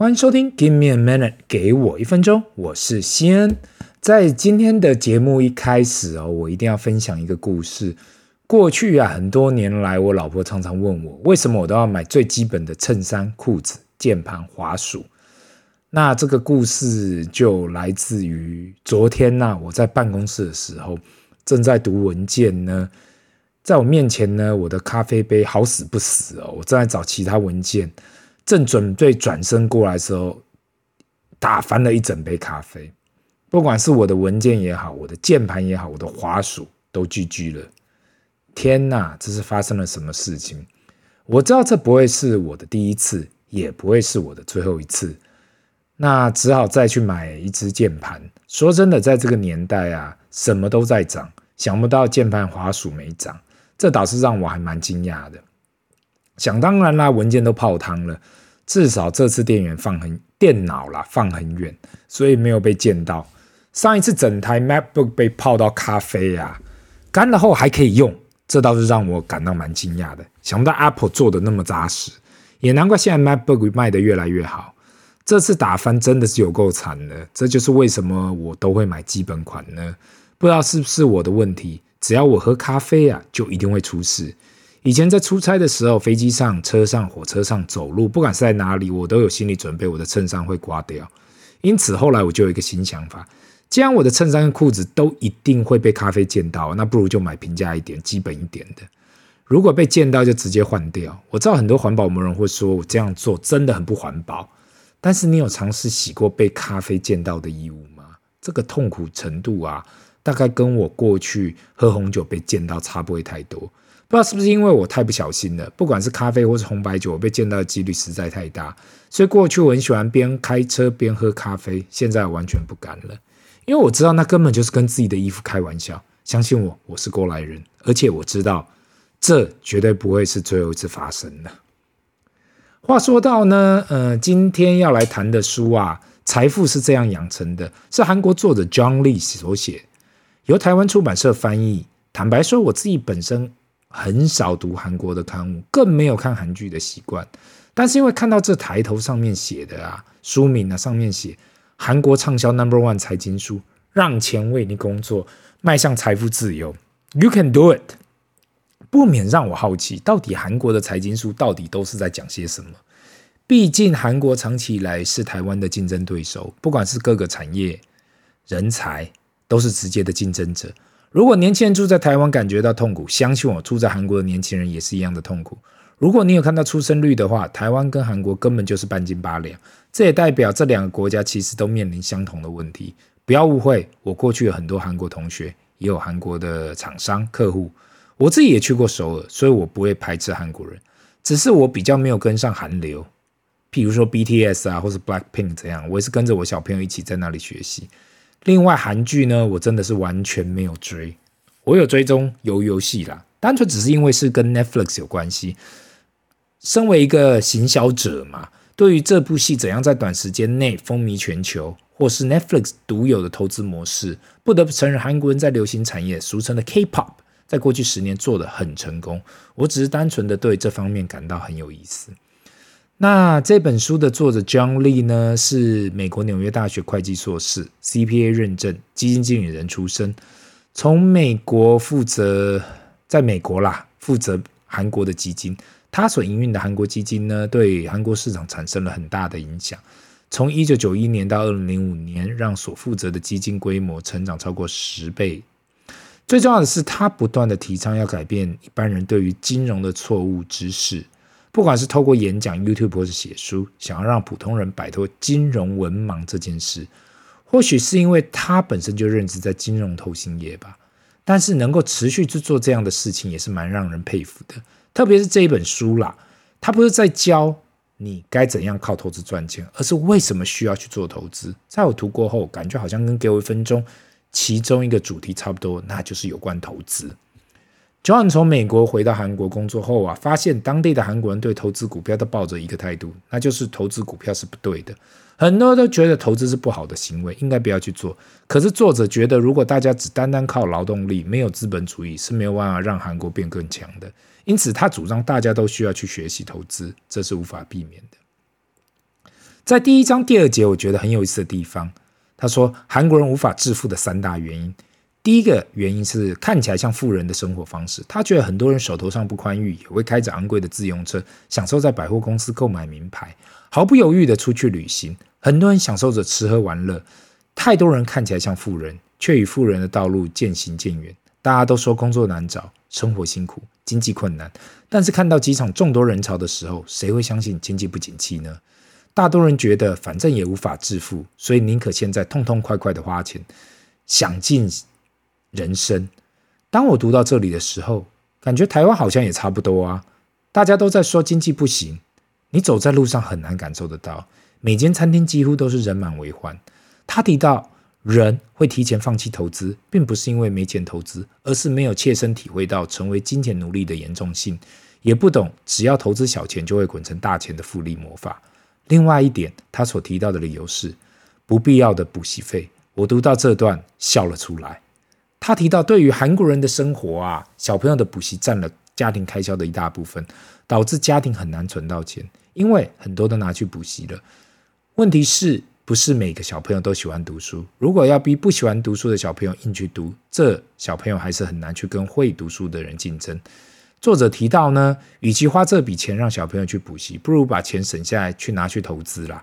欢迎收听《Give Me a Minute》，给我一分钟。我是西恩。在今天的节目一开始哦，我一定要分享一个故事。过去啊，很多年来，我老婆常常问我，为什么我都要买最基本的衬衫、裤子、键盘、滑鼠？那这个故事就来自于昨天呐、我在办公室的时候，正在读文件呢，在我面前呢，我的咖啡杯好死不死哦，我正在找其他文件。正准备转身过来的时候，打翻了一整杯咖啡。不管是我的文件也好，我的键盘也好，我的滑鼠都 GG 了。天哪，这是发生了什么事情？我知道这不会是我的第一次，也不会是我的最后一次。那只好再去买一支键盘。说真的，在这个年代啊，什么都在涨，想不到键盘滑鼠没涨，这倒是让我还蛮惊讶的。想当然啦，文件都泡汤了。至少这次电源放很电脑啦，放很远，所以没有被溅到。上一次整台 MacBook 被泡到咖啡啊，干了后还可以用，这倒是让我感到蛮惊讶的。想不到 Apple 做的那么扎实，也难怪现在 MacBook 卖得越来越好。这次打翻真的是有够惨的，这就是为什么我都会买基本款呢？不知道是不是我的问题，只要我喝咖啡啊，就一定会出事。以前在出差的时候，飞机上、车上、火车上走路，不管是在哪里，我都有心理准备，我的衬衫会刮掉。因此，后来我就有一个新想法：既然我的衬衫和裤子都一定会被咖啡溅到，那不如就买平价一点、基本一点的。如果被溅到，就直接换掉。我知道很多环保魔人会说我这样做真的很不环保，但是你有尝试洗过被咖啡溅到的衣物吗？这个痛苦程度啊，大概跟我过去喝红酒被溅到差不会太多。不知道是不是因为我太不小心了，不管是咖啡或是红白酒，我被见到的几率实在太大，所以过去我很喜欢边开车边喝咖啡，现在完全不敢了，因为我知道那根本就是跟自己的衣服开玩笑。相信我，我是过来人，而且我知道这绝对不会是最后一次发生了。话说到呢，呃，今天要来谈的书啊，《财富是这样养成的》，是韩国作者 John Lee 所写，由台湾出版社翻译。坦白说，我自己本身。很少读韩国的刊物，更没有看韩剧的习惯。但是因为看到这抬头上面写的啊，书名啊上面写韩国畅销 Number One 财经书，让钱为你工作，迈向财富自由，You can do it，不免让我好奇，到底韩国的财经书到底都是在讲些什么？毕竟韩国长期以来是台湾的竞争对手，不管是各个产业、人才，都是直接的竞争者。如果年轻人住在台湾感觉到痛苦，相信我，住在韩国的年轻人也是一样的痛苦。如果你有看到出生率的话，台湾跟韩国根本就是半斤八两，这也代表这两个国家其实都面临相同的问题。不要误会，我过去有很多韩国同学，也有韩国的厂商客户，我自己也去过首尔，所以我不会排斥韩国人，只是我比较没有跟上韩流，譬如说 BTS 啊，或是 Blackpink 这样，我也是跟着我小朋友一起在那里学习。另外，韩剧呢，我真的是完全没有追。我有追踪鱿鱼游戏啦，单纯只是因为是跟 Netflix 有关系。身为一个行销者嘛，对于这部戏怎样在短时间内风靡全球，或是 Netflix 独有的投资模式，不得不承认韩国人在流行产业，俗称的 K-pop，在过去十年做得很成功。我只是单纯的对这方面感到很有意思。那这本书的作者 John Lee 呢，是美国纽约大学会计硕士，CPA 认证，基金经理人出身，从美国负责，在美国啦，负责韩国的基金。他所营运的韩国基金呢，对韩国市场产生了很大的影响。从一九九一年到二零零五年，让所负责的基金规模成长超过十倍。最重要的是，他不断的提倡要改变一般人对于金融的错误知识。不管是透过演讲、YouTube 或是写书，想要让普通人摆脱金融文盲这件事，或许是因为他本身就任职在金融投信业吧。但是能够持续去做这样的事情，也是蛮让人佩服的。特别是这一本书啦，他不是在教你该怎样靠投资赚钱，而是为什么需要去做投资。在我读过后，感觉好像跟给我一分钟其中一个主题差不多，那就是有关投资。John 从美国回到韩国工作后啊，发现当地的韩国人对投资股票都抱着一个态度，那就是投资股票是不对的。很多人都觉得投资是不好的行为，应该不要去做。可是作者觉得，如果大家只单单靠劳动力，没有资本主义，是没有办法让韩国变更强的。因此，他主张大家都需要去学习投资，这是无法避免的。在第一章第二节，我觉得很有意思的地方，他说韩国人无法致富的三大原因。第一个原因是看起来像富人的生活方式，他觉得很多人手头上不宽裕，也会开着昂贵的自用车，享受在百货公司购买名牌，毫不犹豫地出去旅行。很多人享受着吃喝玩乐，太多人看起来像富人，却与富人的道路渐行渐远。大家都说工作难找，生活辛苦，经济困难，但是看到机场众多人潮的时候，谁会相信经济不景气呢？大多人觉得反正也无法致富，所以宁可现在痛痛快快的花钱，享尽。人生，当我读到这里的时候，感觉台湾好像也差不多啊。大家都在说经济不行，你走在路上很难感受得到。每间餐厅几乎都是人满为患。他提到，人会提前放弃投资，并不是因为没钱投资，而是没有切身体会到成为金钱奴隶的严重性，也不懂只要投资小钱就会滚成大钱的复利魔法。另外一点，他所提到的理由是不必要的补习费。我读到这段笑了出来。他提到，对于韩国人的生活啊，小朋友的补习占了家庭开销的一大部分，导致家庭很难存到钱，因为很多都拿去补习了。问题是不是每个小朋友都喜欢读书？如果要逼不喜欢读书的小朋友硬去读，这小朋友还是很难去跟会读书的人竞争。作者提到呢，与其花这笔钱让小朋友去补习，不如把钱省下来去拿去投资啦。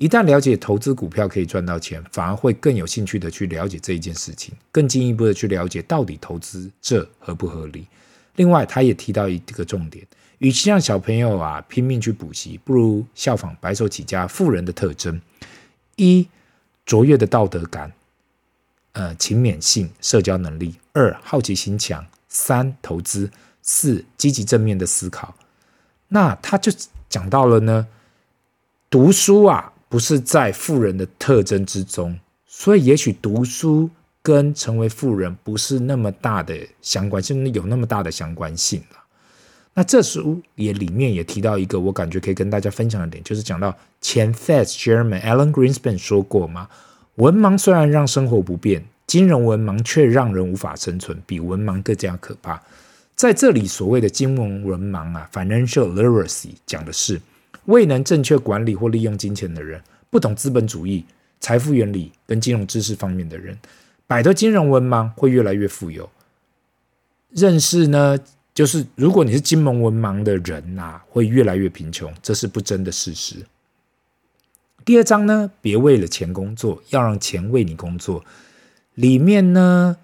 一旦了解投资股票可以赚到钱，反而会更有兴趣的去了解这一件事情，更进一步的去了解到底投资这合不合理。另外，他也提到一个重点：与其让小朋友啊拼命去补习，不如效仿白手起家富人的特征：一、卓越的道德感；呃，勤勉性、社交能力；二、好奇心强；三、投资；四、积极正面的思考。那他就讲到了呢，读书啊。不是在富人的特征之中，所以也许读书跟成为富人不是那么大的相关，性有那么大的相关性了。那这书也里面也提到一个我感觉可以跟大家分享的点，就是讲到前 Fed Chairman Alan Greenspan 说过嘛，文盲虽然让生活不便，金融文盲却让人无法生存，比文盲更加可怕。在这里所谓的金融文盲啊，Financial Literacy 讲的是。未能正确管理或利用金钱的人，不懂资本主义、财富原理跟金融知识方面的人，摆脱金融文盲会越来越富有。认识呢，就是如果你是金融文盲的人呐、啊，会越来越贫穷，这是不争的事实。第二章呢，别为了钱工作，要让钱为你工作。里面呢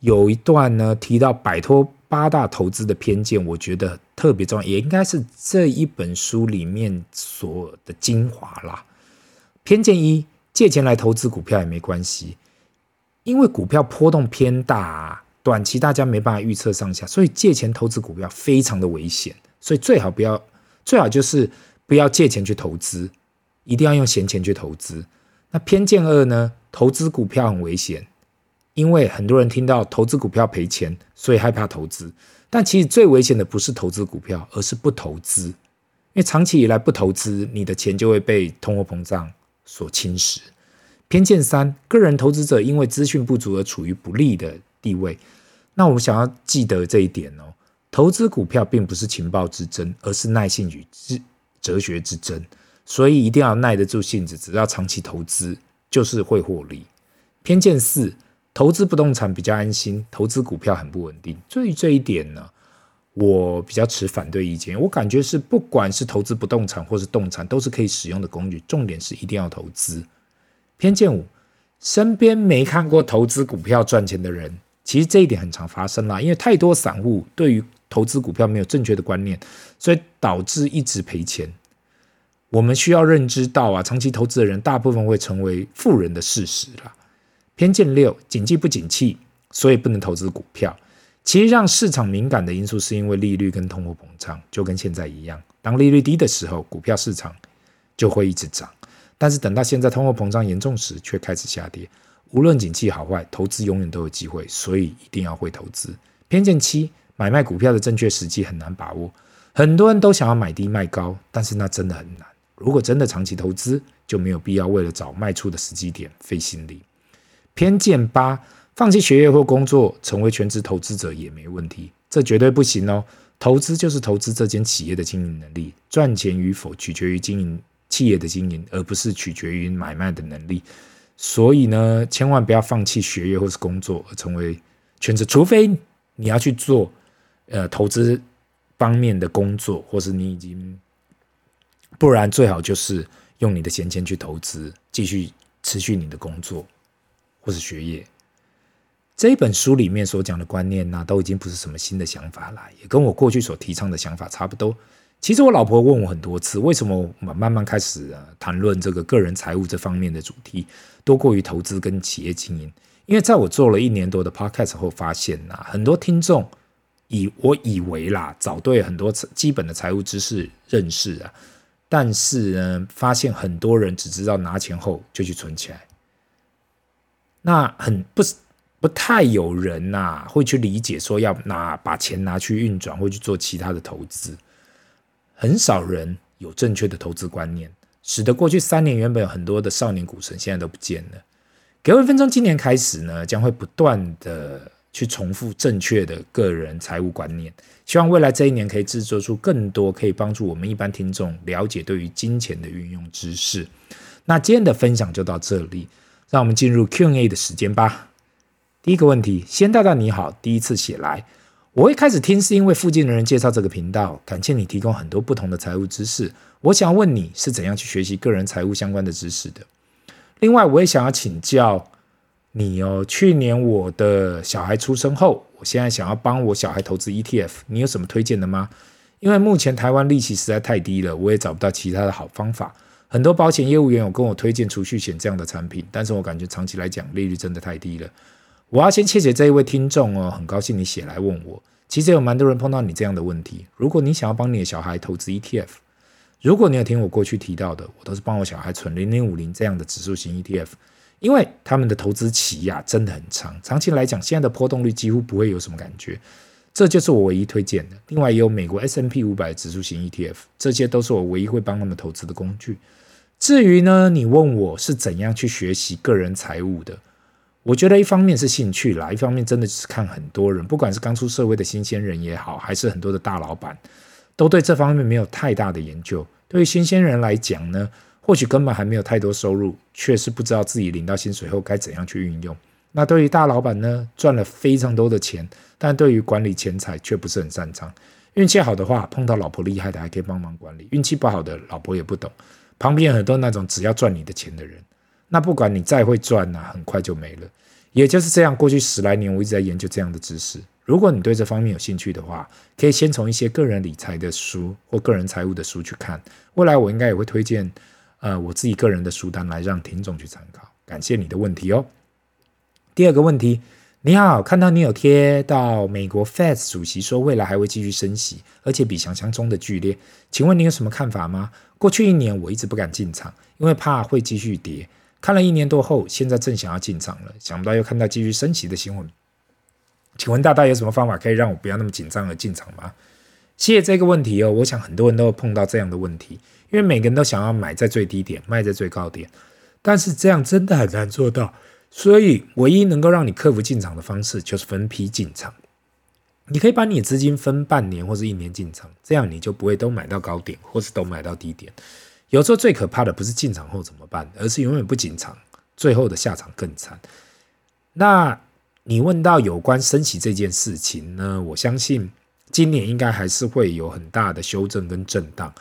有一段呢提到摆脱。八大投资的偏见，我觉得特别重要，也应该是这一本书里面所的精华啦。偏见一：借钱来投资股票也没关系，因为股票波动偏大，短期大家没办法预测上下，所以借钱投资股票非常的危险，所以最好不要，最好就是不要借钱去投资，一定要用闲钱去投资。那偏见二呢？投资股票很危险。因为很多人听到投资股票赔钱，所以害怕投资。但其实最危险的不是投资股票，而是不投资。因为长期以来不投资，你的钱就会被通货膨胀所侵蚀。偏见三：个人投资者因为资讯不足而处于不利的地位。那我们想要记得这一点哦，投资股票并不是情报之争，而是耐性与哲学之争。所以一定要耐得住性子，只要长期投资就是会获利。偏见四。投资不动产比较安心，投资股票很不稳定。对于这一点呢，我比较持反对意见。我感觉是，不管是投资不动产或是动产，都是可以使用的工具。重点是一定要投资。偏见五，身边没看过投资股票赚钱的人，其实这一点很常发生啦。因为太多散户对于投资股票没有正确的观念，所以导致一直赔钱。我们需要认知到啊，长期投资的人大部分会成为富人的事实啦。偏见六，经济不景气，所以不能投资股票。其实让市场敏感的因素是因为利率跟通货膨胀，就跟现在一样。当利率低的时候，股票市场就会一直涨；但是等到现在通货膨胀严重时，却开始下跌。无论景气好坏，投资永远都有机会，所以一定要会投资。偏见七，买卖股票的正确时机很难把握。很多人都想要买低卖高，但是那真的很难。如果真的长期投资，就没有必要为了找卖出的时机点费心力。偏见八，放弃学业或工作，成为全职投资者也没问题，这绝对不行哦。投资就是投资这间企业的经营能力，赚钱与否取决于经营企业的经营，而不是取决于买卖的能力。所以呢，千万不要放弃学业或是工作而成为全职，除非你要去做呃投资方面的工作，或是你已经，不然最好就是用你的闲钱去投资，继续持续你的工作或是学业。这一本书里面所讲的观念呢、都已经不是什么新的想法了，也跟我过去所提倡的想法差不多。其实我老婆问我很多次，为什么我慢慢开始啊谈论这个个人财务这方面的主题，多过于投资跟企业经营？因为在我做了一年多的 podcast 后，发现呐、很多听众以我以为啦，早对很多基本的财务知识认识啊，但是呢，发现很多人只知道拿钱后就去存起来，那很不。不太有人呐、会去理解说要拿把钱拿去运转，或去做其他的投资。很少人有正确的投资观念，使得过去三年原本有很多的少年股神现在都不见了。给我一分钟，今年开始呢，将会不断的去重复正确的个人财务观念。希望未来这一年可以制作出更多可以帮助我们一般听众了解对于金钱的运用知识。那今天的分享就到这里，让我们进入 Q&A 的时间吧。第一个问题，先大大你好，第一次写来，我会开始听是因为附近的人介绍这个频道，感谢你提供很多不同的财务知识。我想问你是怎样去学习个人财务相关的知识的？另外，我也想要请教你哦，去年我的小孩出生后，我现在想要帮我小孩投资 ETF，你有什么推荐的吗？因为目前台湾利息实在太低了，我也找不到其他的好方法。很多保险业务员有跟我推荐储蓄险这样的产品，但是我感觉长期来讲利率真的太低了。我要先谢谢这一位听众哦，很高兴你写来问我。其实有蛮多人碰到你这样的问题。如果你想要帮你的小孩投资 ETF，如果你有听我过去提到的，我都是帮我小孩存零零五零这样的指数型 ETF，因为他们的投资期呀真的很长，长期来讲现在的波动率几乎不会有什么感觉，这就是我唯一推荐的。另外也有美国 S M P 五百指数型 ETF，这些都是我唯一会帮他们投资的工具。至于呢，你问我是怎样去学习个人财务的？我觉得一方面是兴趣啦，一方面真的是看很多人，不管是刚出社会的新鲜人也好，还是很多的大老板，都对这方面没有太大的研究。对于新鲜人来讲呢，或许根本还没有太多收入，却是不知道自己领到薪水后该怎样去运用。那对于大老板呢，赚了非常多的钱，但对于管理钱财却不是很擅长。运气好的话，碰到老婆厉害的还可以帮忙管理；运气不好的，老婆也不懂，旁边很多那种只要赚你的钱的人。那不管你再会赚呢、很快就没了。也就是这样，过去十来年我一直在研究这样的知识。如果你对这方面有兴趣的话，可以先从一些个人理财的书或个人财务的书去看。未来我应该也会推荐，呃，我自己个人的书单来让听众去参考。感谢你的问题哦。第二个问题，你好，看到你有贴到美国 Fed 主席说未来还会继续升息，而且比想象中的剧烈。请问你有什么看法吗？过去一年我一直不敢进场，因为怕会继续跌。看了一年多后，现在正想要进场了，想不到又看到继续升息的新闻。请问大大有什么方法可以让我不要那么紧张而进场吗？谢谢这个问题哦，我想很多人都会碰到这样的问题，因为每个人都想要买在最低点，卖在最高点，但是这样真的很难做到。所以，唯一能够让你克服进场的方式就是分批进场。你可以把你的资金分半年或是一年进场，这样你就不会都买到高点，或是都买到低点。有时候最可怕的不是进场后怎么办，而是永远不进场，最后的下场更惨。那你问到有关升息这件事情呢？我相信今年应该还是会有很大的修正跟震荡，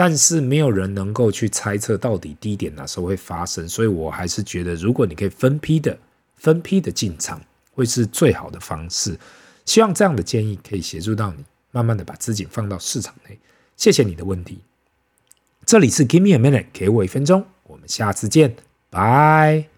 但是没有人能够去猜测到底低点哪时候会发生，所以我还是觉得，如果你可以分批的、分批的进场，会是最好的方式。希望这样的建议可以协助到你，慢慢的把资金放到市场内。谢谢你的问题。这里是 Give me a minute，给我一分钟，我们下次见，拜。